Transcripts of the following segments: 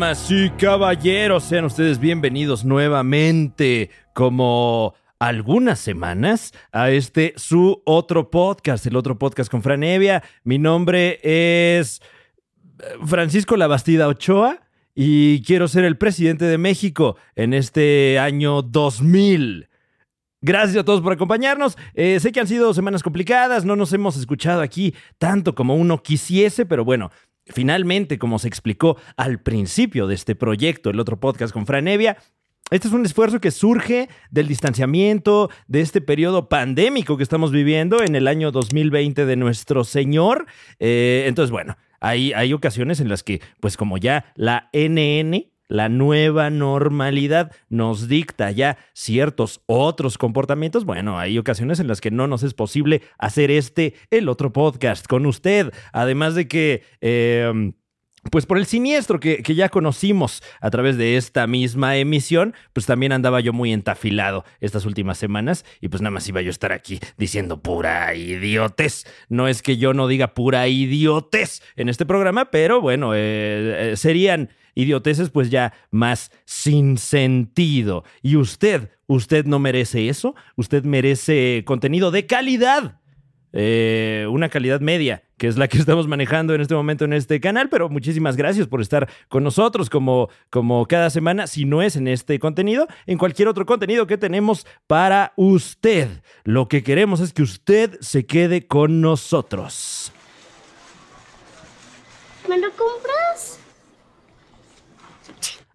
Damas y caballeros, sean ustedes bienvenidos nuevamente, como algunas semanas, a este su otro podcast, el otro podcast con Franevia. Mi nombre es eh, Francisco Labastida Ochoa y quiero ser el presidente de México en este año 2000. Gracias a todos por acompañarnos. Eh, sé que han sido semanas complicadas, no nos hemos escuchado aquí tanto como uno quisiese, pero bueno, Finalmente, como se explicó al principio de este proyecto, el otro podcast con Franevia, este es un esfuerzo que surge del distanciamiento de este periodo pandémico que estamos viviendo en el año 2020 de nuestro Señor. Eh, entonces, bueno, hay, hay ocasiones en las que, pues como ya la NN la nueva normalidad nos dicta ya ciertos otros comportamientos, bueno, hay ocasiones en las que no nos es posible hacer este, el otro podcast con usted. Además de que... Em, pues por el siniestro que, que, ya conocimos a través de esta misma emisión, pues también andaba yo muy entafilado estas últimas semanas y pues nada más iba yo a estar aquí diciendo pura idiotez. No es que yo no diga pura idiotez en este programa, pero bueno, eh, eh, serían idioteces pues ya más sin sentido. Y usted, usted no merece eso, usted merece contenido de calidad. Eh, una calidad media, que es la que estamos manejando en este momento en este canal, pero muchísimas gracias por estar con nosotros como, como cada semana, si no es en este contenido, en cualquier otro contenido que tenemos para usted. Lo que queremos es que usted se quede con nosotros. ¿Me lo compras?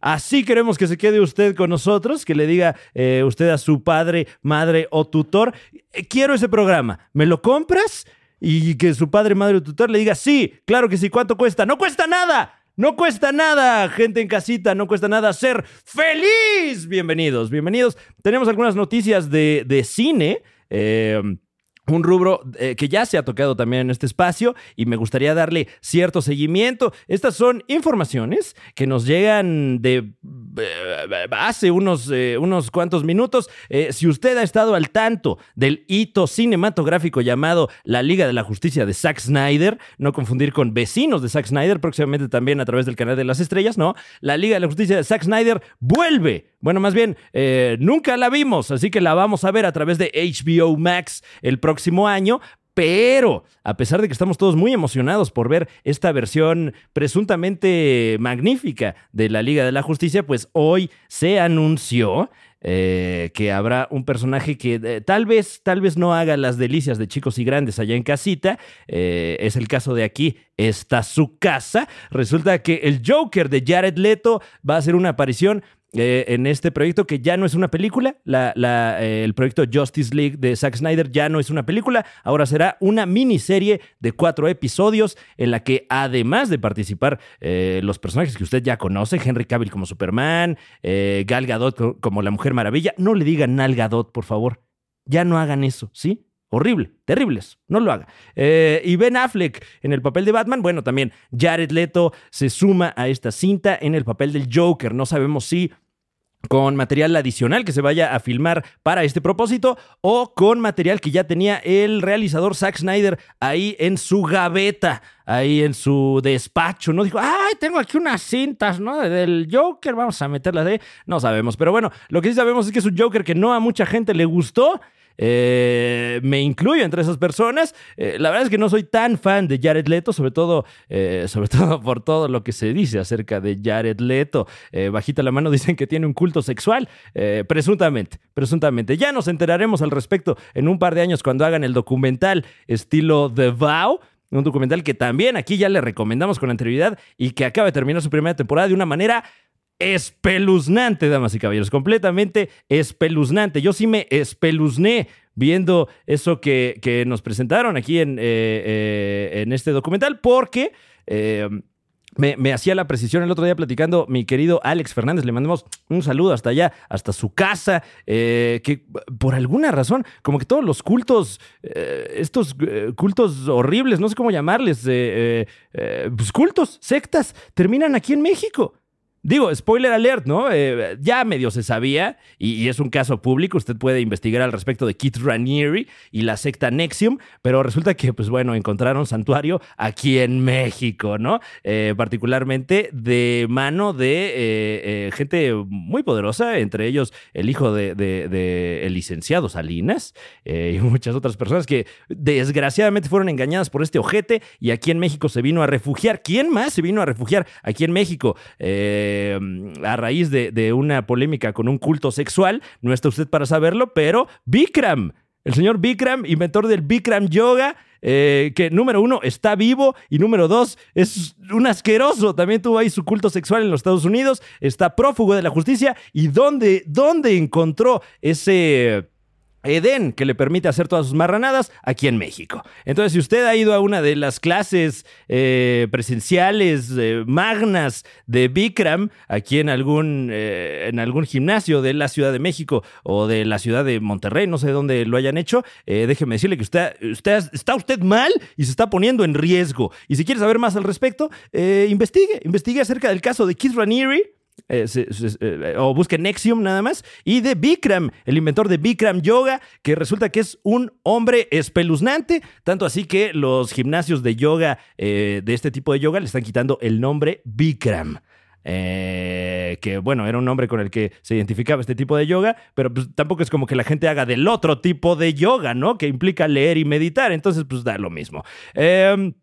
Así queremos que se quede usted con nosotros, que le diga eh, usted a su padre, madre o tutor, eh, quiero ese programa, ¿me lo compras? Y que su padre, madre o tutor le diga, sí, claro que sí, ¿cuánto cuesta? No cuesta nada. No cuesta nada, gente en casita, no cuesta nada ser feliz. Bienvenidos, bienvenidos. Tenemos algunas noticias de, de cine. Eh, un rubro eh, que ya se ha tocado también en este espacio y me gustaría darle cierto seguimiento. Estas son informaciones que nos llegan de eh, hace unos, eh, unos cuantos minutos. si usted ha estado al tanto del hito cinematográfico llamado La Liga de la Justicia de Zack Snyder, no confundir con Vecinos de Zack Snyder, próximamente también a través del canal de las estrellas, no. La Liga de la Justicia de Zack Snyder vuelve. Bueno, más bien, nunca la vimos, así que la vamos a ver a través de HBO Max el próximo próximo año, pero a pesar de que estamos todos muy emocionados por ver esta versión presuntamente magnífica de la Liga de la Justicia, pues hoy se anunció eh, que habrá un personaje que eh, tal vez, tal vez no haga las delicias de chicos y grandes allá en casita. Eh, es el caso de aquí, está su casa. Resulta que el Joker de Jared Leto va a hacer una aparición eh, en este proyecto que ya no es una película. Eh, el proyecto Justice League de Zack Snyder ya no es una película, ahora será una miniserie de cuatro episodios en la que además de participar eh, los personajes que usted ya conoce, Henry Cavill como Superman, Gal Gadot como la Mujer Maravilla, no le digan Gal Gadot, por favor. Ya no hagan eso, ¿sí? Horrible, terribles, no lo haga. y Ben Affleck en el papel de Batman, bueno, también Jared Leto se suma a esta cinta en el papel del Joker. No sabemos si con material adicional que se vaya a filmar para este propósito o con material que ya tenía el realizador Zack Snyder ahí en su gaveta, ahí en su despacho, ¿no? Dijo, ay, tengo aquí unas cintas, ¿no? Del Joker, vamos a meterlas de... No sabemos, pero bueno, lo que sí sabemos es que es un Joker que no a mucha gente le gustó eh, me incluyo entre esas personas. Eh, la verdad es que no soy tan fan de Jared Leto, sobre todo, eh, sobre todo por todo lo que se dice acerca de Jared Leto. bajita la mano dicen que tiene un culto sexual, presuntamente, presuntamente. Ya nos enteraremos al respecto en un par de años cuando hagan el documental estilo The Vow un documental que también aquí ya le recomendamos con anterioridad y que acaba de terminar su primera temporada de una manera espeluznante, damas y caballeros, completamente espeluznante. Yo sí me espeluzné viendo eso que, que nos presentaron aquí en, eh, eh, en, este documental, porque eh, me, hacía la precisión el otro día platicando mi querido Alex Fernández. Le mandamos un saludo hasta allá, hasta su casa, que por alguna razón, como que todos los cultos, estos cultos horribles, no sé cómo llamarles, pues cultos, sectas, terminan aquí en México. Digo, spoiler alert, ¿no? Eh, ya medio se sabía, y, es un caso público, usted puede investigar al respecto de Keith Raniere y la secta Nexium, pero resulta que, pues bueno, encontraron santuario aquí en México, ¿no? Eh, particularmente de mano de eh, gente muy poderosa, entre ellos el hijo de, el licenciado Salinas y muchas otras personas que desgraciadamente fueron engañadas por este ojete y aquí en México se vino a refugiar. ¿Quién más se vino a refugiar aquí en México? Eh, eh, a raíz de, una polémica con un culto sexual. No está usted para saberlo, pero Bikram, el señor Bikram, inventor del Bikram Yoga, eh, que número uno está vivo y número dos es un asqueroso. También tuvo ahí su culto sexual en los Estados Unidos, está prófugo de la justicia. ¿Y dónde, dónde encontró ese Edén, que le permite hacer todas sus marranadas aquí en México. Entonces, si usted ha ido a una de las clases eh, presenciales eh, magnas de Bikram, aquí en algún, eh, en algún gimnasio de la Ciudad de México o de la ciudad de Monterrey, no sé dónde lo hayan hecho, déjeme decirle que usted, usted está usted mal y se está poniendo en riesgo. Y si quiere saber más al respecto, investigue, investigue acerca del caso de Keith Raniere eh, eh, o busquen Nexium nada más, y de Bikram, el inventor de Bikram Yoga, que resulta que es un hombre espeluznante, tanto así que los gimnasios de yoga, eh, de este tipo de yoga, le están quitando el nombre Bikram. que bueno, era un nombre con el que se identificaba este tipo de yoga, pero pues, tampoco es como que la gente haga del otro tipo de yoga, ¿no? Que implica leer y meditar, entonces pues da lo mismo. Eh,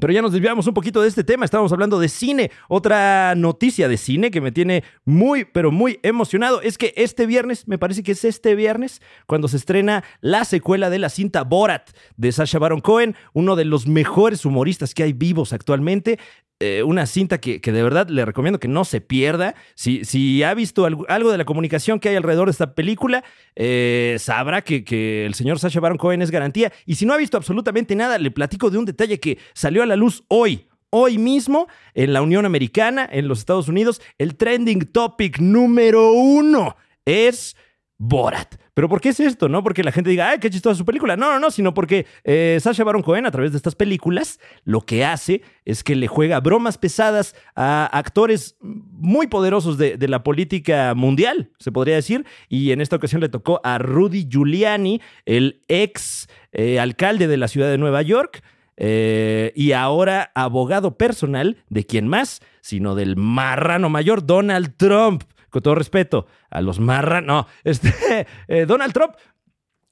pero ya nos desviamos un poquito de este tema, estábamos hablando de cine. Otra noticia de cine que me tiene muy, pero muy emocionado es que este viernes, me parece que es este viernes, cuando se estrena la secuela de la cinta Borat de Sasha Baron Cohen, uno de los mejores humoristas que hay vivos actualmente. Eh, una cinta que, de verdad le recomiendo que no se pierda. Si, si ha visto algo, de la comunicación que hay alrededor de esta película, eh, sabrá que, que, el señor Sacha Baron Cohen es garantía. Y si no ha visto absolutamente nada, le platico de un detalle que salió a la luz hoy. Hoy mismo, en la Unión Americana, en los Estados Unidos, el trending topic número uno es Borat. ¿Pero por qué es esto? No porque la gente diga, ay, qué chistosa su película. No, no, no, sino porque eh, Sasha Baron Cohen, a través de estas películas, lo que hace es que le juega bromas pesadas a actores muy poderosos de, la política mundial, se podría decir. Y en esta ocasión le tocó a Rudy Giuliani, el ex eh, alcalde de la ciudad de Nueva York. Eh, y ahora abogado personal de quién más, sino del marrano mayor Donald Trump con todo respeto, a los marra, no, este, eh, Donald Trump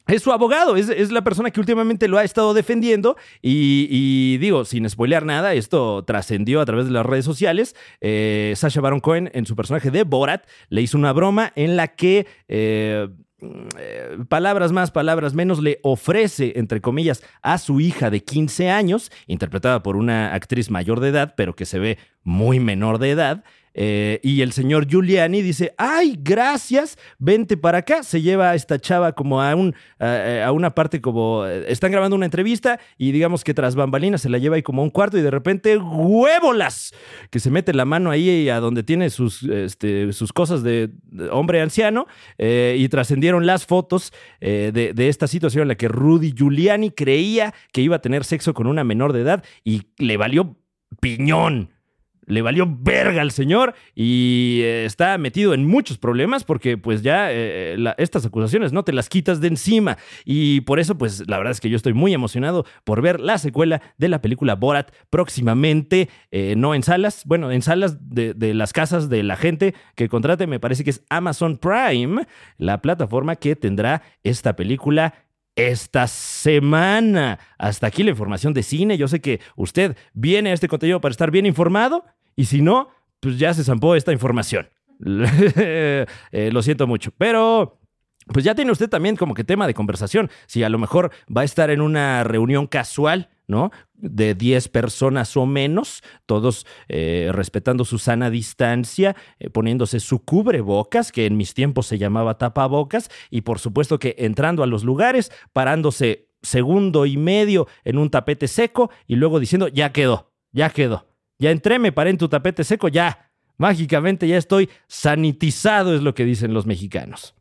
es su abogado, es, la persona que últimamente lo ha estado defendiendo y, digo, sin spoilear nada, esto trascendió a través de las redes sociales. Eh, Sasha Baron Cohen en su personaje de Borat le hizo una broma en la que... Eh, palabras más, palabras menos, le ofrece, entre comillas, a su hija de 15 años, interpretada por una actriz mayor de edad, pero que se ve muy menor de edad, eh, y el señor Giuliani dice, ay, gracias, vente para acá. Se lleva a esta chava como a, un, a, una parte como, eh, están grabando una entrevista y digamos que tras bambalinas se la lleva ahí como a un cuarto y de repente, huébolas, que se mete la mano ahí a donde tiene sus, este, sus cosas de, hombre anciano eh, y trascendieron las fotos de esta situación en la que Rudy Giuliani creía que iba a tener sexo con una menor de edad y le valió piñón le valió verga al señor y eh, está metido en muchos problemas porque pues ya eh, estas acusaciones no te las quitas de encima. Y por eso pues la verdad es que yo estoy muy emocionado por ver la secuela de la película Borat próximamente, eh, no en salas, bueno, en salas de, las casas de la gente que contrate, me parece que es Amazon Prime, la plataforma que tendrá esta película esta semana. Hasta aquí la información de cine. Yo sé que usted viene a este contenido para estar bien informado y si no, pues ya se zampó esta información. Eh, lo siento mucho. Pero pues ya tiene usted también como que tema de conversación. Si a lo mejor va a estar en una reunión casual, ¿no? De 10 personas o menos, todos eh, respetando su sana distancia, eh, poniéndose su cubrebocas, que en mis tiempos se llamaba tapabocas, y por supuesto que entrando a los lugares, parándose segundo y medio en un tapete seco y luego diciendo, ya quedó, ya quedó. Ya entré, me paré en tu tapete seco, ya. Mágicamente ya estoy sanitizado, es lo que dicen los mexicanos.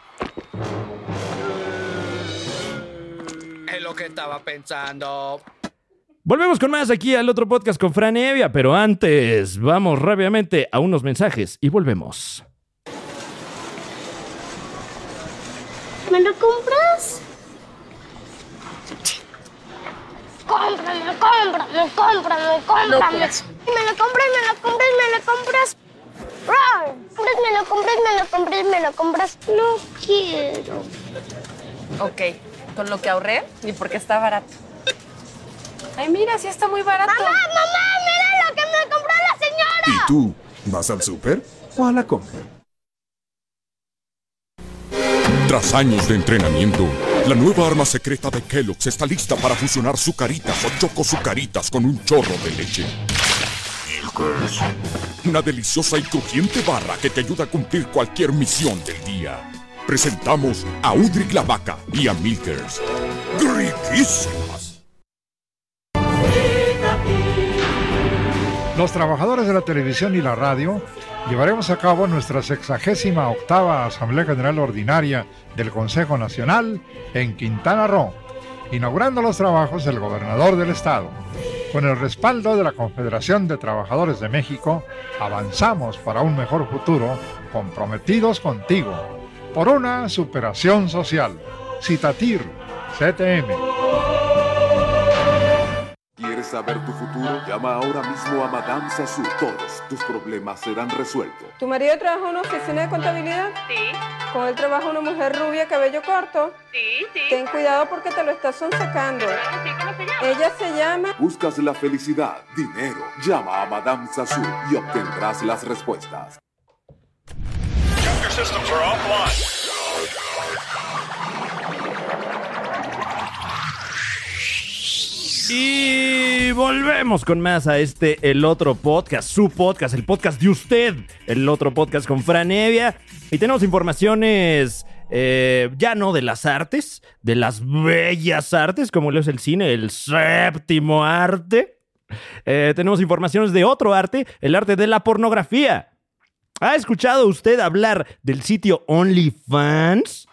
Es lo que estaba pensando. Volvemos con más aquí al otro podcast con Fran Evia, pero antes vamos rápidamente a unos mensajes y volvemos. ¿Me lo compras? Cómprame, cómprame, cómprame, cómprame. Me lo compras, me lo compras, me lo compras. Ron, me lo compras, me lo compras, me lo compras. No quiero. Ok, con lo que ahorré y porque está barato. Ay, mira, sí está muy barato. Mamá, mamá, mira lo que me compró la señora. ¿Y tú? ¿Vas al súper o a la compra? Tras años de entrenamiento, la nueva arma secreta de Kellogg's está lista para fusionar sucaritas o choco sucaritas con un chorro de leche. Milkers. Una deliciosa y crujiente barra que te ayuda a cumplir cualquier misión del día. Presentamos a Udric la vaca y a Milkers. ¡Riquísimas! Los trabajadores de la televisión y la radio llevaremos a cabo nuestra sexagésima octava Asamblea General Ordinaria del Consejo Nacional en Quintana Roo, inaugurando los trabajos el gobernador del estado. Con el respaldo de la Confederación de Trabajadores de México, avanzamos para un mejor futuro, comprometidos contigo, por una superación social. Citatir, CTM. ¿Quieres saber tu futuro? Llama ahora mismo a Madame Sassou. Todos tus problemas serán resueltos. ¿Tu marido trabaja en una oficina de contabilidad? Sí, Con él trabaja una mujer rubia, cabello corto. sí, sí. Ten cuidado porque te lo estás sonsacando. Sí, ¿cómo se llama? Ella se llama... Buscas la felicidad, dinero. Llama a Madame Sassou y obtendrás las respuestas. Y volvemos con más a este, el otro podcast, su podcast, el podcast de usted, el otro podcast con Fran Evia. Y tenemos informaciones eh, ya no de las artes, de las bellas artes, como lo es el cine, el séptimo arte. Eh, tenemos informaciones de otro arte, el arte de la pornografía. ¿Ha escuchado usted hablar del sitio OnlyFans?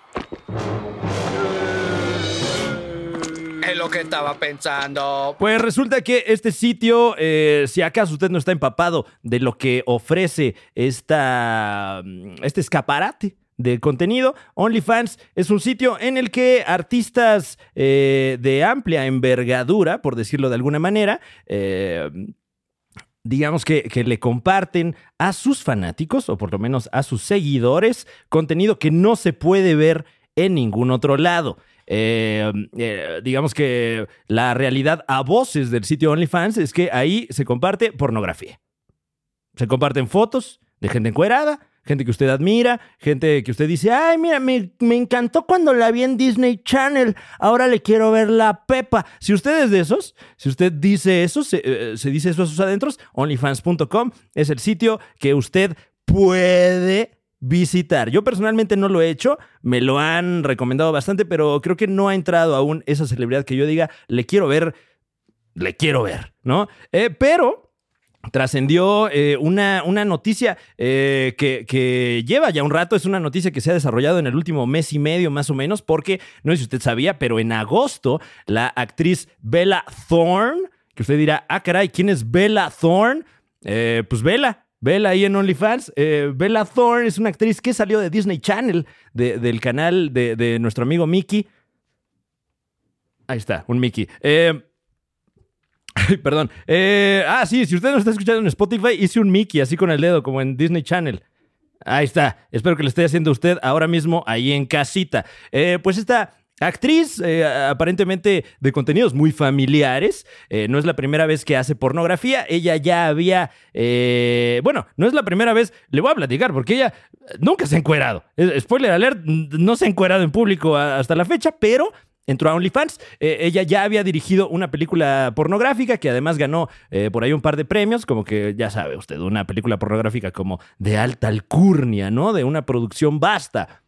Es lo que estaba pensando. Pues resulta que este sitio, eh, si acaso usted no está empapado de lo que ofrece esta, mm, este escaparate de contenido, OnlyFans es un sitio en el que artistas eh, de amplia envergadura, por decirlo de alguna manera, eh, digamos que, que le comparten a sus fanáticos, o por lo menos a sus seguidores, contenido que no se puede ver en ningún otro lado. Eh, eh, digamos que la realidad a voces del sitio OnlyFans es que ahí se comparte pornografía. Se comparten fotos de gente encuerada, gente que usted admira, gente que usted dice, ay, mira, me, me encantó cuando la vi en Disney Channel, ahora le quiero ver la Pepa. Si usted es de esos, si usted dice eso, se, eh, se dice eso a sus adentros, onlyfans.com es el sitio que usted puede visitar. Yo personalmente no lo he hecho, me lo han recomendado bastante, pero creo que no ha entrado aún esa celebridad que yo diga, le quiero ver, le quiero ver, ¿no? Eh, pero trascendió eh, una, una, noticia eh, que, que, lleva ya un rato, es una noticia que se ha desarrollado en el último mes y medio más o menos, porque no sé si usted sabía, pero en agosto la actriz Bella Thorne, que usted dirá, ah caray, ¿quién es Bella Thorne? pues Bella, Bella ahí en OnlyFans. Eh, Bella Thorne es una actriz que salió de Disney Channel, de, del canal de, nuestro amigo Mickey. Ahí está, un Mickey. Eh, perdón. Eh, ah, sí, si usted nos está escuchando en Spotify, hice un Mickey así con el dedo, como en Disney Channel. Ahí está. Espero que lo esté haciendo usted ahora mismo ahí en casita. Eh, pues esta Actriz, eh, aparentemente de contenidos muy familiares. Eh, no es la primera vez que hace pornografía. Ella ya había. Eh, bueno, no es la primera vez. Le voy a platicar porque ella nunca se ha encuerado. Spoiler alert, no se ha encuerado en público hasta la fecha, pero entró a OnlyFans. Ella ya había dirigido una película pornográfica que además ganó por ahí un par de premios, como que ya sabe usted, una película pornográfica como de alta alcurnia, ¿no? De una producción vasta.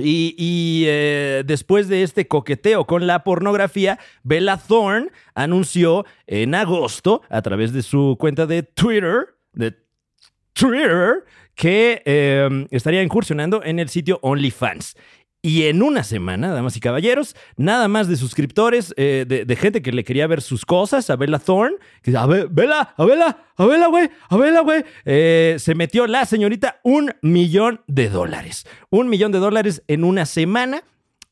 Y, eh, después de este coqueteo con la pornografía, Bella Thorne anunció en agosto, a través de su cuenta de Twitter, de Twitter, que eh, estaría incursionando en el sitio OnlyFans. Y en una semana, damas y caballeros, nada más de suscriptores, eh, de, de gente que le quería ver sus cosas a Bella Thorne, que a Bella, a Bella, a Bella, güey, a Bella, güey, eh, se metió la señorita un millón de dólares. Un millón de dólares en una semana.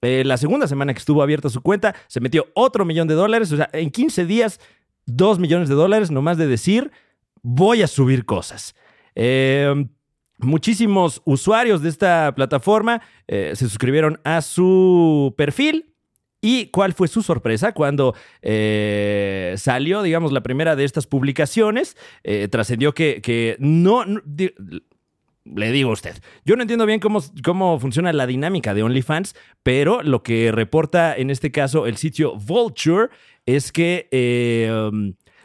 Eh, la segunda semana que estuvo abierta su cuenta, se metió otro millón de dólares. O sea, en 15 días, dos millones de dólares, nomás de decir, voy a subir cosas. Eh, muchísimos usuarios de esta plataforma eh, se suscribieron a su perfil. ¿Y cuál fue su sorpresa cuando eh, salió, digamos, la primera de estas publicaciones? Eh, trascendió que, que no, le digo a usted, yo no entiendo bien cómo, cómo funciona la dinámica de OnlyFans, pero lo que reporta en este caso el sitio Vulture es que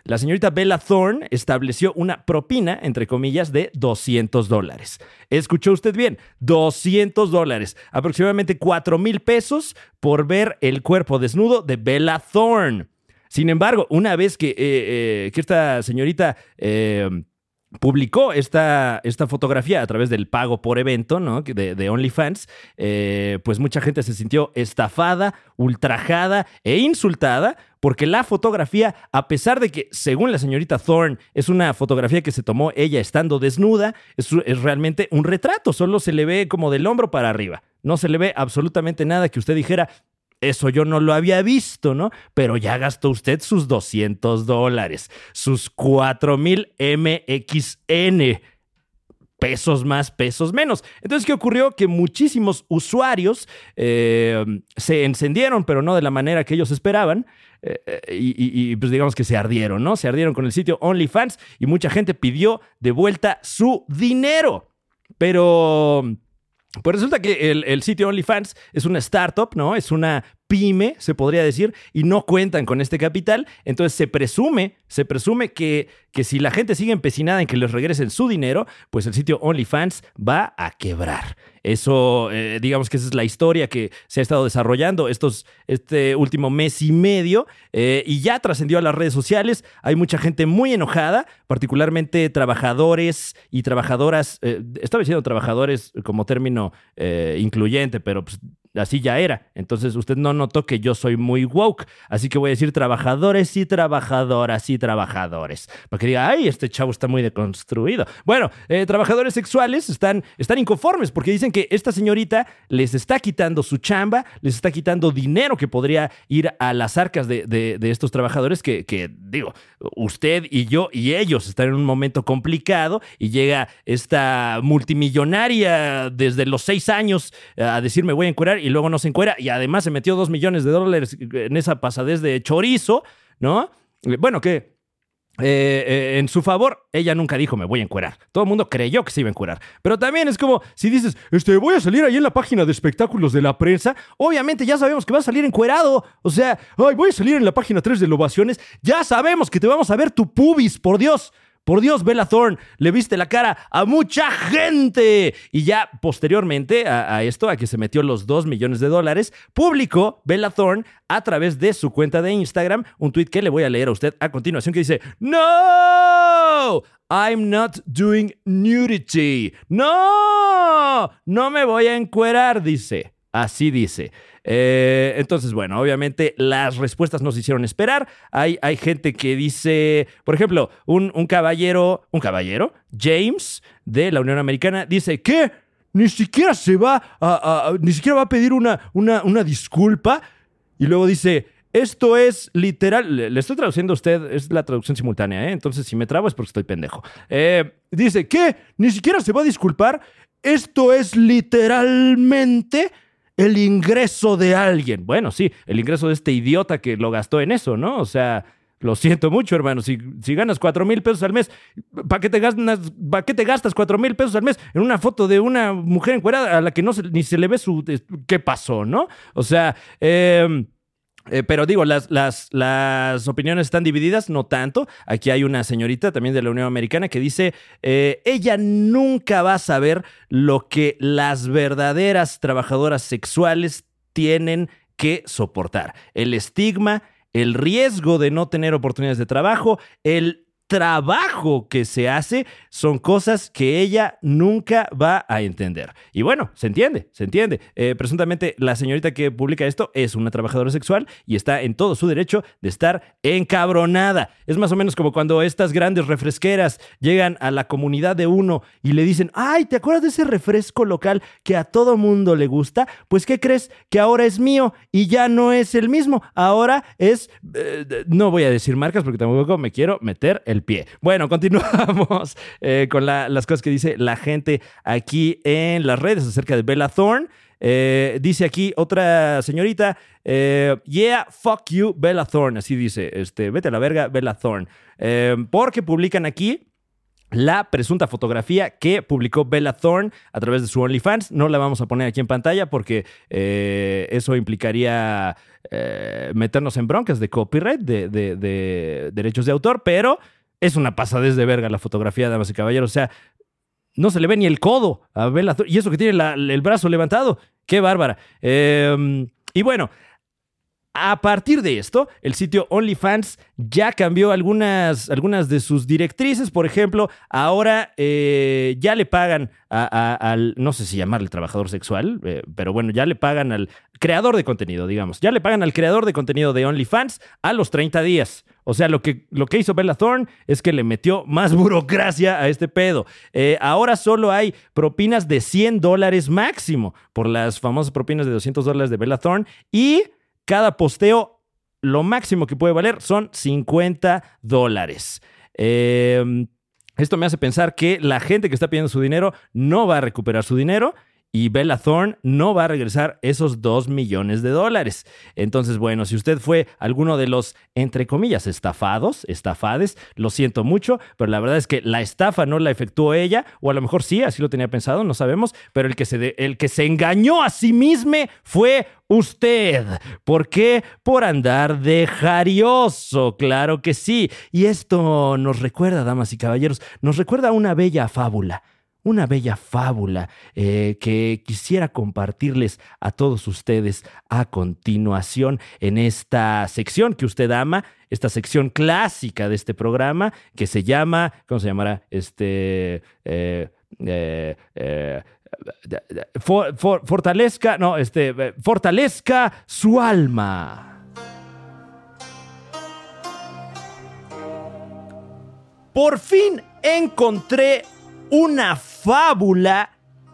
la señorita Bella Thorne estableció una propina, entre comillas, de 200 dólares. Escuchó usted bien, 200 dólares, aproximadamente 4 mil pesos por ver el cuerpo desnudo de Bella Thorne. Sin embargo, una vez que, eh, eh, esta señorita eh, publicó esta, esta fotografía a través del pago por evento ¿no? De, OnlyFans, pues mucha gente se sintió estafada, ultrajada e insultada porque la fotografía, a pesar de que, según la señorita Thorne, es una fotografía que se tomó ella estando desnuda, es, es realmente un retrato, solo se le ve como del hombro para arriba. No se le ve absolutamente nada que usted dijera, eso yo no lo había visto, ¿no? Pero ya gastó usted sus 200 dólares, sus 4000 MXN. Pesos más, pesos menos. Entonces, ¿qué ocurrió? Que muchísimos usuarios eh, se encendieron, pero no de la manera que ellos esperaban. eh, eh, y, pues digamos que se ardieron, ¿no? Se ardieron con el sitio OnlyFans y mucha gente pidió de vuelta su dinero. Pero pues resulta que el, el sitio OnlyFans es una startup, ¿no? Es una pyme, se podría decir, y no cuentan con este capital. Entonces se presume, se presume que, que si la gente sigue empecinada en que les regresen su dinero, pues el sitio OnlyFans va a quebrar. Eso, eh, digamos que esa es la historia que se ha estado desarrollando estos, este último mes y medio eh, y ya trascendió a las redes sociales. Hay mucha gente muy enojada, particularmente trabajadores y trabajadoras. eh, estaba diciendo trabajadores como término eh, incluyente, pero pues, así ya era. Entonces usted no notó que yo soy muy woke, así que voy a decir trabajadores y trabajadoras y trabajadores. Para que diga, ay, este chavo está muy deconstruido. Bueno, eh, trabajadores sexuales están, están inconformes porque dicen que esta señorita les está quitando su chamba, les está quitando dinero que podría ir a las arcas de, de- estos trabajadores que, que, digo, usted y yo y ellos están en un momento complicado y llega esta multimillonaria desde los seis años a decir me voy a encuerar y luego no se encuera y además se metió dos millones de dólares en esa pasadez de chorizo, ¿no? Eh, Bueno, que eh, eh, en su favor, ella nunca dijo me voy a encuerar. Todo el mundo creyó que se iba a encuerar. Pero también es como si dices, este, voy a salir ahí en la página de espectáculos de la prensa. Obviamente ya sabemos que vas a salir encuerado. O sea, ay, voy a salir en la página 3 de Ovaciones. Ya sabemos que te vamos a ver tu pubis, por Dios. Por Dios, Bella Thorne, le viste la cara a mucha gente. Y ya posteriormente a, esto, a que se metió los 2 millones de dólares, publicó Bella Thorne a través de su cuenta de Instagram un tweet que le voy a leer a usted a continuación que dice, No, I'm not doing nudity. No, no me voy a encuerar, dice. Así dice. Eh, entonces, bueno, obviamente las respuestas no se hicieron esperar. Hay, hay gente que dice, por ejemplo, un, un caballero, un caballero, James, de la Unión Americana, dice que ni siquiera se va a, ni siquiera va a pedir una, una, una disculpa. Y luego dice, esto es literal, le, le estoy traduciendo a usted, es la traducción simultánea, ¿eh? entonces si me trabo es porque estoy pendejo. Eh, dice, ¿qué? ¿Ni siquiera se va a disculpar? Esto es literalmente el ingreso de alguien. Bueno, sí, el ingreso de este idiota que lo gastó en eso, ¿no? O sea, lo siento mucho, hermano. Si, si ganas cuatro mil pesos al mes, ¿para qué, te gastas, ¿para qué te gastas cuatro mil pesos al mes en una foto de una mujer encuerada a la que no se- ni se le ve su... ¿Qué pasó, no? O sea, eh, eh, pero digo, las, las, las opiniones están divididas, no tanto. Aquí hay una señorita también de la Unión Americana que dice, eh, ella nunca va a saber lo que las verdaderas trabajadoras sexuales tienen que soportar. El estigma, el riesgo de no tener oportunidades de trabajo, el trabajo que se hace son cosas que ella nunca va a entender. Y bueno, se entiende, se entiende. Eh, presuntamente la señorita que publica esto es una trabajadora sexual y está en todo su derecho de estar encabronada. Es más o menos como cuando estas grandes refresqueras llegan a la comunidad de uno y le dicen, ay, ¿te acuerdas de ese refresco local que a todo mundo le gusta? Pues ¿qué crees? Que ahora es mío y ya no es el mismo. Ahora es... eh, no voy a decir marcas porque tampoco me quiero meter el pie. Bueno, continuamos eh, con la- las cosas que dice la gente aquí en las redes acerca de Bella Thorne. Eh, dice aquí otra señorita, eh, yeah, fuck you, Bella Thorne, así dice, este, vete a la verga, Bella Thorne. Porque publican aquí la presunta fotografía que publicó Bella Thorne a través de su OnlyFans. No la vamos a poner aquí en pantalla porque eso implicaría meternos en broncas de copyright, de derechos de autor, pero es una pasadez de verga la fotografía, damas y caballeros. O sea, no se le ve ni el codo a Bella. Y eso que tiene el brazo levantado. ¡Qué bárbara! Eh, y bueno, a partir de esto, el sitio OnlyFans ya cambió algunas, algunas de sus directrices. Por ejemplo, ahora eh, ya le pagan al, no sé si llamarle trabajador sexual, eh, pero bueno, ya le pagan al creador de contenido, digamos. Ya le pagan al creador de contenido de OnlyFans a los 30 días. O sea, lo que, lo que hizo Bella Thorne es que le metió más burocracia a este pedo. Eh, ahora solo hay propinas de 100 dólares máximo por las famosas propinas de 200 dólares de Bella Thorne y cada posteo, lo máximo que puede valer son 50 dólares. Eh, esto me hace pensar que la gente que está pidiendo su dinero no va a recuperar su dinero y Bella Thorne no va a regresar esos 2 millones de dólares. Entonces, bueno, si usted fue alguno de los, entre comillas, estafados, estafades, lo siento mucho, pero la verdad es que la estafa no la efectuó ella, o a lo mejor sí, así lo tenía pensado, no sabemos, pero el que se, el que se engañó a sí mismo fue usted. ¿Por qué? Por andar de jarioso, claro que sí. Y esto nos recuerda, damas y caballeros, nos recuerda una bella fábula. Una bella fábula eh, que quisiera compartirles a todos ustedes a continuación en esta sección que usted ama, esta sección clásica de este programa que se llama, ¿cómo se llamará? Este, eh, eh, fortalezca, no, este, fortalezca su alma. Por fin encontré una fábula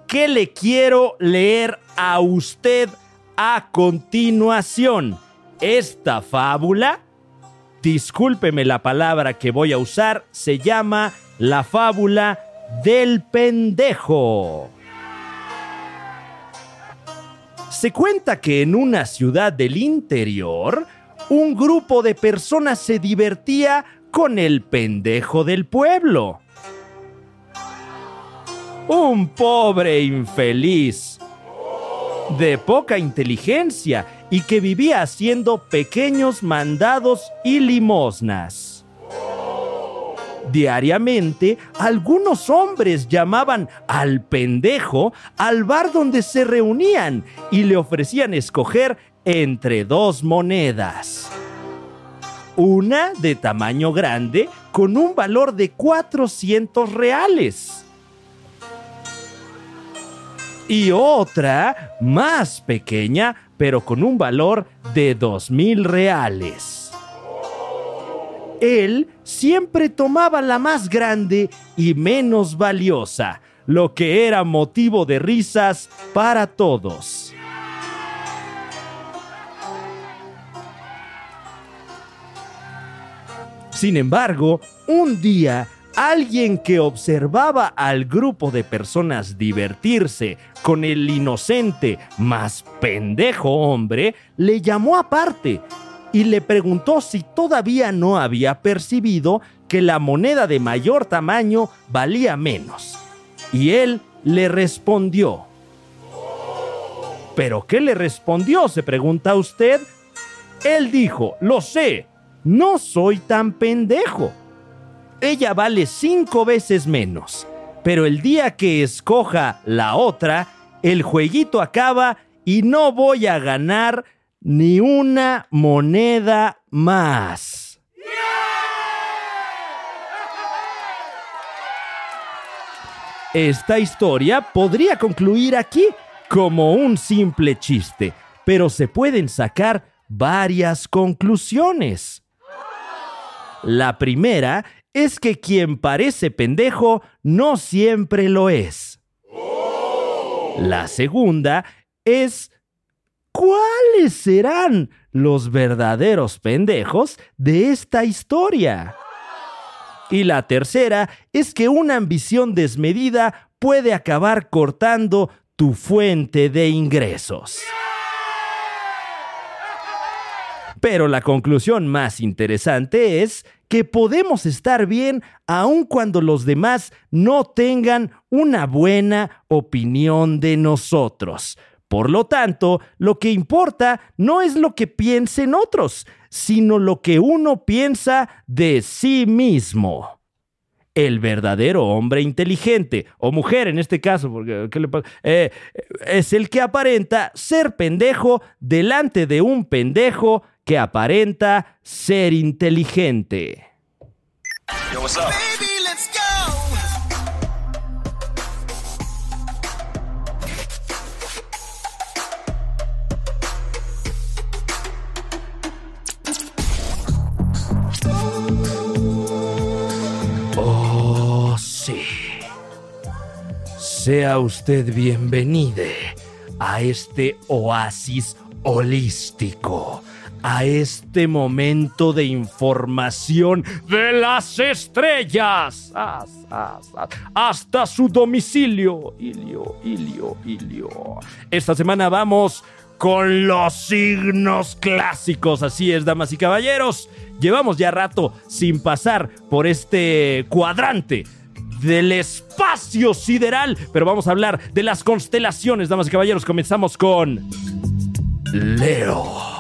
que le quiero leer a usted a continuación. Esta fábula, discúlpeme la palabra que voy a usar, se llama la fábula del pendejo. Se cuenta que en una ciudad del interior, un grupo de personas se divertía con el pendejo del pueblo. Un pobre infeliz de poca inteligencia y que vivía haciendo pequeños mandados y limosnas. Diariamente, algunos hombres llamaban al pendejo al bar donde se reunían y le ofrecían escoger entre dos monedas. Una de tamaño grande con un valor de 400 reales. Y otra más pequeña, pero con un valor de 2,000 reales. Él siempre tomaba la más grande y menos valiosa, lo que era motivo de risas para todos. Sin embargo, un día, alguien que observaba al grupo de personas divertirse con el inocente más pendejo hombre, le llamó aparte y le preguntó si todavía no había percibido que la moneda de mayor tamaño valía menos. Y él le respondió. ¿Pero qué le respondió? se pregunta usted. Él dijo, lo sé, no soy tan pendejo. Ella vale cinco veces menos, pero el día que escoja la otra, el jueguito acaba y no voy a ganar ni una moneda más. Esta historia podría concluir aquí como un simple chiste, pero se pueden sacar varias conclusiones. La primera es que quien parece pendejo no siempre lo es. La segunda es ¿cuáles serán los verdaderos pendejos de esta historia? Y la tercera es que una ambición desmedida puede acabar cortando tu fuente de ingresos. Pero la conclusión más interesante es que podemos estar bien aun cuando los demás no tengan una buena opinión de nosotros. Por lo tanto, lo que importa no es lo que piensen otros, sino lo que uno piensa de sí mismo. El verdadero hombre inteligente, o mujer en este caso, porque ¿qué le? Eh, es el que aparenta ser pendejo delante de un pendejo que aparenta ser inteligente. Yo, what's up? Baby, let's go. Oh, sí. Sea usted bienvenido a este oasis holístico, a este momento de información de las estrellas, As, as, as, hasta su domicilio. Ilio, Ilio, Ilio. Esta semana vamos con los signos clásicos. Así es, damas y caballeros. Llevamos ya rato sin pasar por este cuadrante del espacio sideral, pero vamos a hablar de las constelaciones, damas y caballeros. Comenzamos con Leo.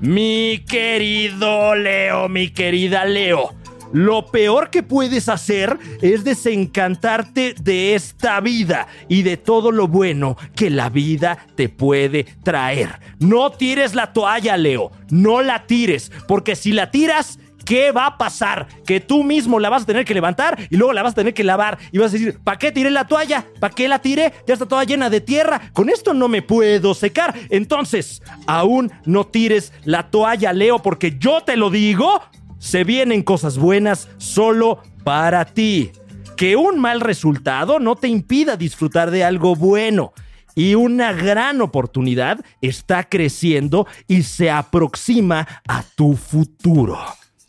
Mi querido Leo, mi querida Leo. Lo peor que puedes hacer es desencantarte de esta vida y de todo lo bueno que la vida te puede traer. No tires la toalla, Leo. No la tires, porque si la tiras, ¿qué va a pasar? Que tú mismo la vas a tener que levantar y luego la vas a tener que lavar y vas a decir, ¿para qué tiré la toalla? ¿Para qué la tiré? Ya está toda llena de tierra. Con esto no me puedo secar. Entonces, aún no tires la toalla, Leo, porque yo te lo digo, se vienen cosas buenas solo para ti. Que un mal resultado no te impida disfrutar de algo bueno. Y una gran oportunidad está creciendo y se aproxima a tu futuro.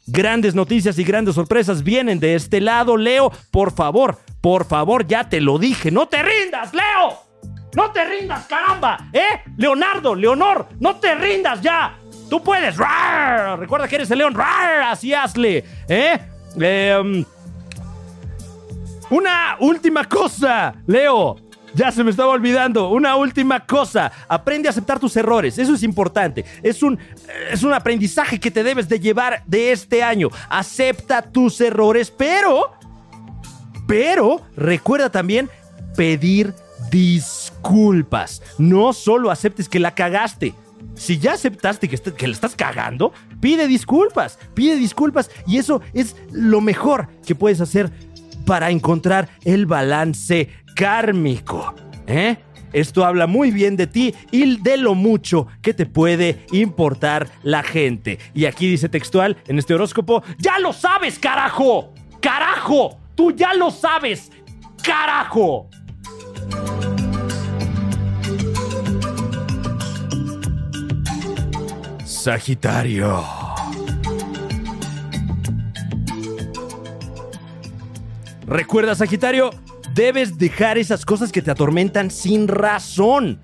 Grandes noticias y grandes sorpresas vienen de este lado, Leo. Por favor, por favor, ya te lo dije. No te rindas, Leo. No te rindas, caramba. ¿Eh? Leonardo, Leonor, no te rindas ya. Tú puedes. Recuerda que eres el león. ¡Rar! Así hazle. ¿Eh? Eh, una última cosa, Leo. Ya se me estaba olvidando. Una última cosa. Aprende a aceptar tus errores. Eso es importante. Es un, es un aprendizaje que te debes de llevar de este año. Acepta tus errores, pero... Pero recuerda también pedir disculpas. No solo aceptes que la cagaste. Si ya aceptaste que, que la estás cagando, pide disculpas. Pide disculpas. Y eso es lo mejor que puedes hacer para encontrar el balance kármico. ¿Eh? Esto habla muy bien de ti y de lo mucho que te puede importar la gente. Y aquí dice textual en este horóscopo, ya lo sabes, carajo. Carajo. Tú ya lo sabes. Carajo. Sagitario. Recuerda, Sagitario, debes dejar esas cosas que te atormentan sin razón.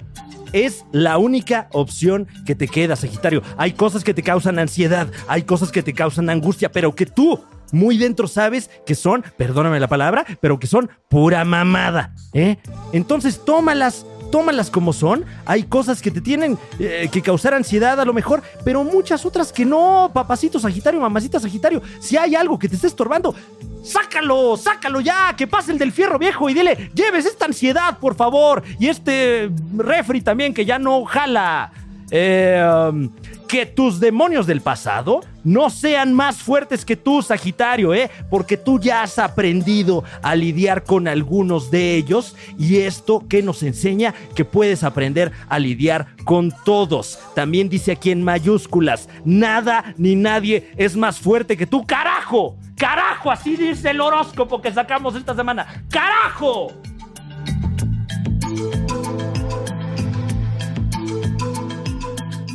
Es la única opción que te queda, Sagitario. Hay cosas que te causan ansiedad, hay cosas que te causan angustia, pero que tú muy dentro sabes que son, perdóname la palabra, pero que son pura mamada, ¿eh? Entonces tómalas, tómalas como son. Hay cosas que te tienen eh, que causar ansiedad a lo mejor, pero muchas otras que no, papacito Sagitario, mamacita Sagitario. Si hay algo que te esté estorbando, sácalo, sácalo ya, que pase el del fierro viejo y dile, lleves esta ansiedad, por favor, y este refri también que ya no jala. Eh, um, que tus demonios del pasado no sean más fuertes que tú, Sagitario, ¿eh? Porque tú ya has aprendido a lidiar con algunos de ellos y esto que nos enseña que puedes aprender a lidiar con todos. También dice aquí en mayúsculas, nada ni nadie es más fuerte que tú, carajo. Carajo, así dice el horóscopo que sacamos esta semana. Carajo.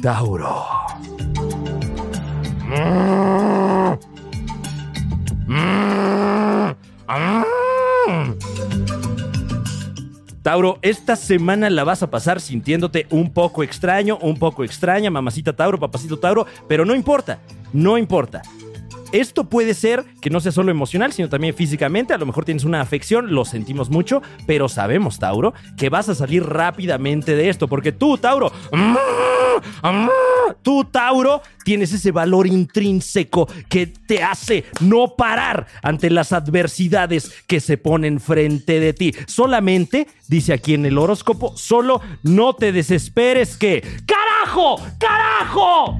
Tauro. Tauro, esta semana la vas a pasar sintiéndote un poco extraño, un poco extraña, mamacita Tauro, papacito Tauro, pero no importa, no importa. Esto puede ser que no sea solo emocional, sino también físicamente. A lo mejor tienes una afección, lo sentimos mucho, pero sabemos, Tauro, que vas a salir rápidamente de esto, porque tú, Tauro, tú, Tauro, tienes ese valor intrínseco que te hace no parar ante las adversidades que se ponen frente de ti. Solamente, dice aquí en el horóscopo, solo no te desesperes que... ¡Carajo! ¡Carajo!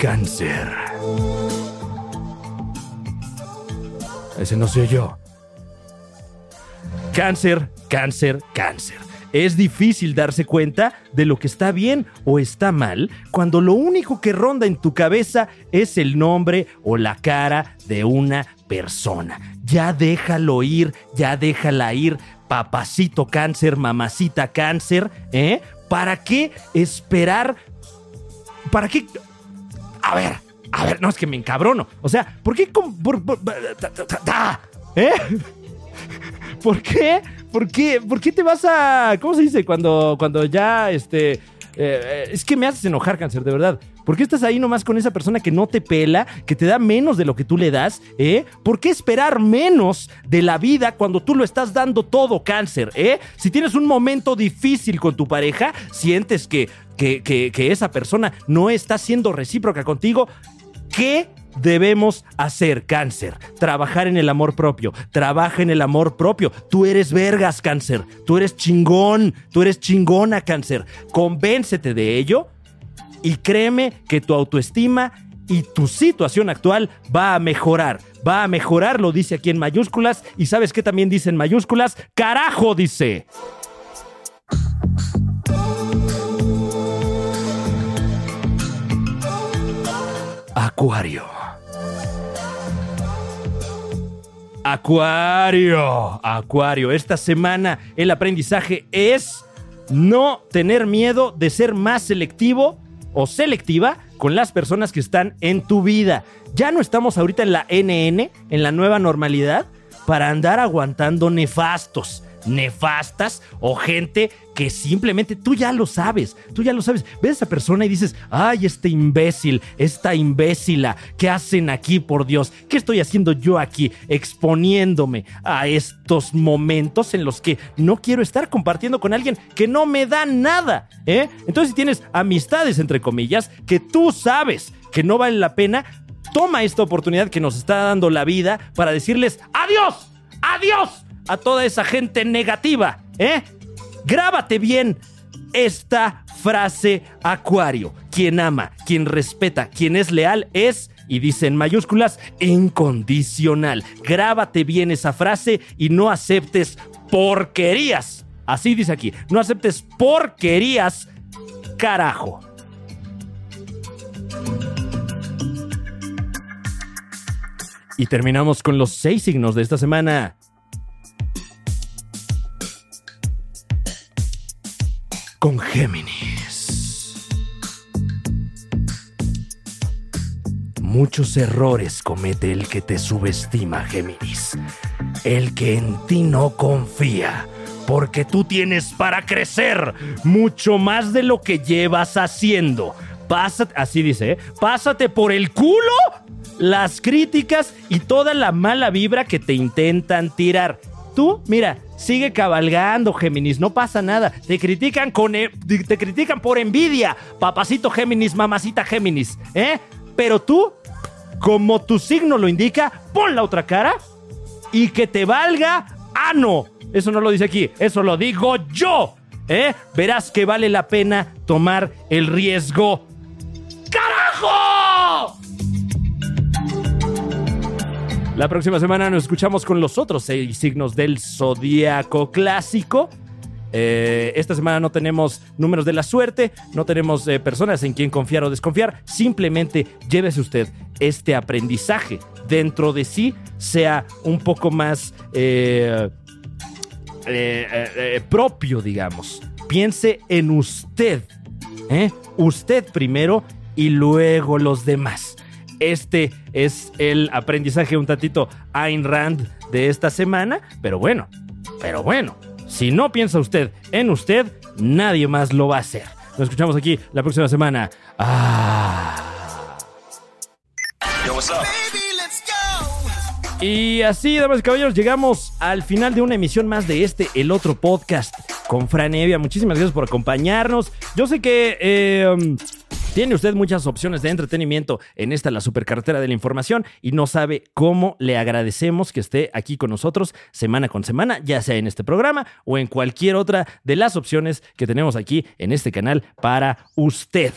Cáncer. Ese no soy yo. Cáncer, cáncer, cáncer. Es difícil darse cuenta de lo que está bien o está mal cuando lo único que ronda en tu cabeza es el nombre o la cara de una persona. Ya déjalo ir, ya déjala ir, papacito cáncer, mamacita cáncer, ¿eh? ¿Para qué esperar? ¿Para qué? A ver, a ver, no es que me encabrono. O sea, ¿por qué? por-? ¿Eh? ¿Por qué? ¿Por qué? ¿Por qué te vas a. ¿Cómo se dice? Cuando, cuando ya este. eh, eh, es que me haces enojar, cáncer, de verdad. ¿Por qué estás ahí nomás con esa persona que no te pela, que te da menos de lo que tú le das? ¿Eh? ¿Por qué esperar menos de la vida cuando tú lo estás dando todo, cáncer? ¿Eh? Si tienes un momento difícil con tu pareja, sientes que, que, esa persona no está siendo recíproca contigo, ¿qué debemos hacer, cáncer? Trabajar en el amor propio. Trabaja en el amor propio. Tú eres vergas, cáncer. Tú eres chingón. Tú eres chingona, cáncer. Convéncete de ello y créeme que tu autoestima y tu situación actual va a mejorar. Va a mejorar, lo dice aquí en mayúsculas. Y sabes qué también dice en mayúsculas? Carajo, dice. Acuario. Acuario. Acuario. Esta semana el aprendizaje es no tener miedo de ser más selectivo o selectiva con las personas que están en tu vida. Ya no estamos ahorita en la NN, en la nueva normalidad, para andar aguantando nefastos, nefastas o gente que simplemente tú ya lo sabes, tú ya lo sabes. Ves a esa persona y dices, ay, este imbécil, esta imbécila, ¿qué hacen aquí, por Dios? ¿Qué estoy haciendo yo aquí exponiéndome a estos momentos en los que no quiero estar compartiendo con alguien que no me da nada? ¿eh? Entonces, si tienes amistades, entre comillas, que tú sabes que no vale la pena, toma esta oportunidad que nos está dando la vida para decirles adiós, adiós a toda esa gente negativa, ¿eh? Grábate bien esta frase Acuario. Quien ama, quien respeta, quien es leal es, y dice en mayúsculas, incondicional. Grábate bien esa frase y no aceptes porquerías. Así dice aquí, no aceptes porquerías, carajo. Y terminamos con los seis signos de esta semana. Con Géminis. Muchos errores comete el que te subestima, Géminis. El que en ti no confía. Porque tú tienes para crecer mucho más de lo que llevas haciendo. Pásate, así dice, ¿eh? pásate por el culo las críticas y toda la mala vibra que te intentan tirar. Tú, mira, sigue cabalgando, Géminis, no pasa nada. Te critican con e- te critican por envidia, papacito Géminis, mamacita Géminis, ¿eh? Pero tú, como tu signo lo indica, pon la otra cara y que te valga ano, Eso no lo dice aquí, eso lo digo yo. ¿Eh? Verás que vale la pena tomar el riesgo. La próxima semana nos escuchamos con los otros seis signos del zodiaco clásico. Eh, esta semana no tenemos números de la suerte, no tenemos eh, personas en quien confiar o desconfiar. Simplemente llévese usted este aprendizaje dentro de sí, sea un poco más eh, propio, digamos. Piense en usted. Usted primero y luego los demás. Este es el aprendizaje un tantito Ayn Rand de esta semana, pero bueno, pero bueno, si no piensa usted en usted, nadie más lo va a hacer. Nos escuchamos aquí la próxima semana. Ah. Yo, what's up? Y así, damas y caballeros, llegamos al final de una emisión más de este, el otro podcast con Fran Evia. Muchísimas gracias por acompañarnos. Yo sé que eh, tiene usted muchas opciones de entretenimiento en esta, la supercarretera de la información, y no sabe cómo le agradecemos que esté aquí con nosotros semana con semana, ya sea en este programa o en cualquier otra de las opciones que tenemos aquí en este canal para usted.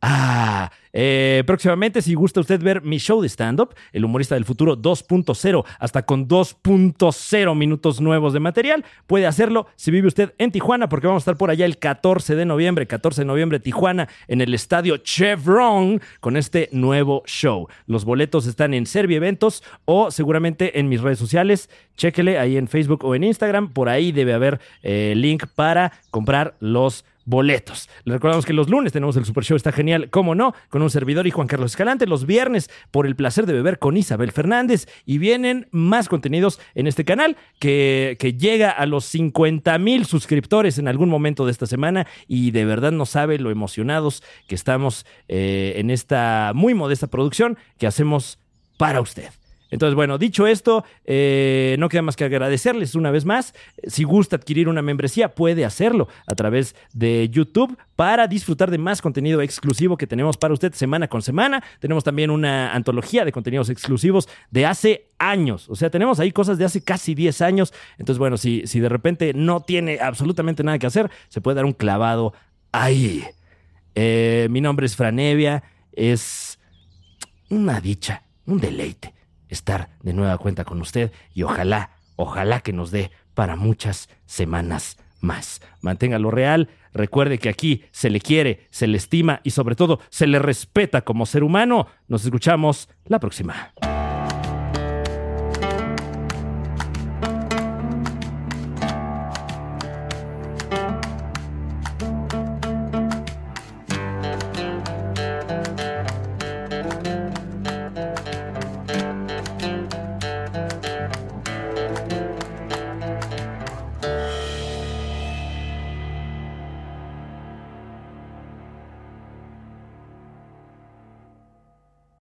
Ah, eh, próximamente, si gusta usted ver mi show de stand-up, El Humorista del Futuro 2.0, hasta con 2.0 minutos nuevos de material, puede hacerlo si vive usted en Tijuana, porque vamos a estar por allá el 14 de noviembre, 14 de noviembre, Tijuana, en el estadio Chevron, con este nuevo show. Los boletos están en Servi Eventos o seguramente en mis redes sociales. Chéquele ahí en Facebook o en Instagram, por ahí debe haber eh, link para comprar los boletos. Les recordamos que los lunes tenemos el Super Show, está genial, cómo no, con un servidor y Juan Carlos Escalante. Los viernes, por el placer de beber con Isabel Fernández. Y vienen más contenidos en este canal que, que llega a los 50 mil suscriptores en algún momento de esta semana. Y de verdad no sabe lo emocionados que estamos eh, en esta muy modesta producción que hacemos para usted. Entonces, bueno, dicho esto, eh, no queda más que agradecerles una vez más. Si gusta adquirir una membresía, puede hacerlo a través de YouTube para disfrutar de más contenido exclusivo que tenemos para usted semana con semana. Tenemos también una antología de contenidos exclusivos de hace años. O sea, tenemos ahí cosas de hace casi 10 años. Entonces, bueno, si, si de repente no tiene absolutamente nada que hacer, se puede dar un clavado ahí. Eh, mi nombre es Franevia. Es una dicha, un deleite estar de nueva cuenta con usted y ojalá, ojalá que nos dé para muchas semanas más. Manténgalo real, recuerde que aquí se le quiere, se le estima y sobre todo se le respeta como ser humano. Nos escuchamos la próxima.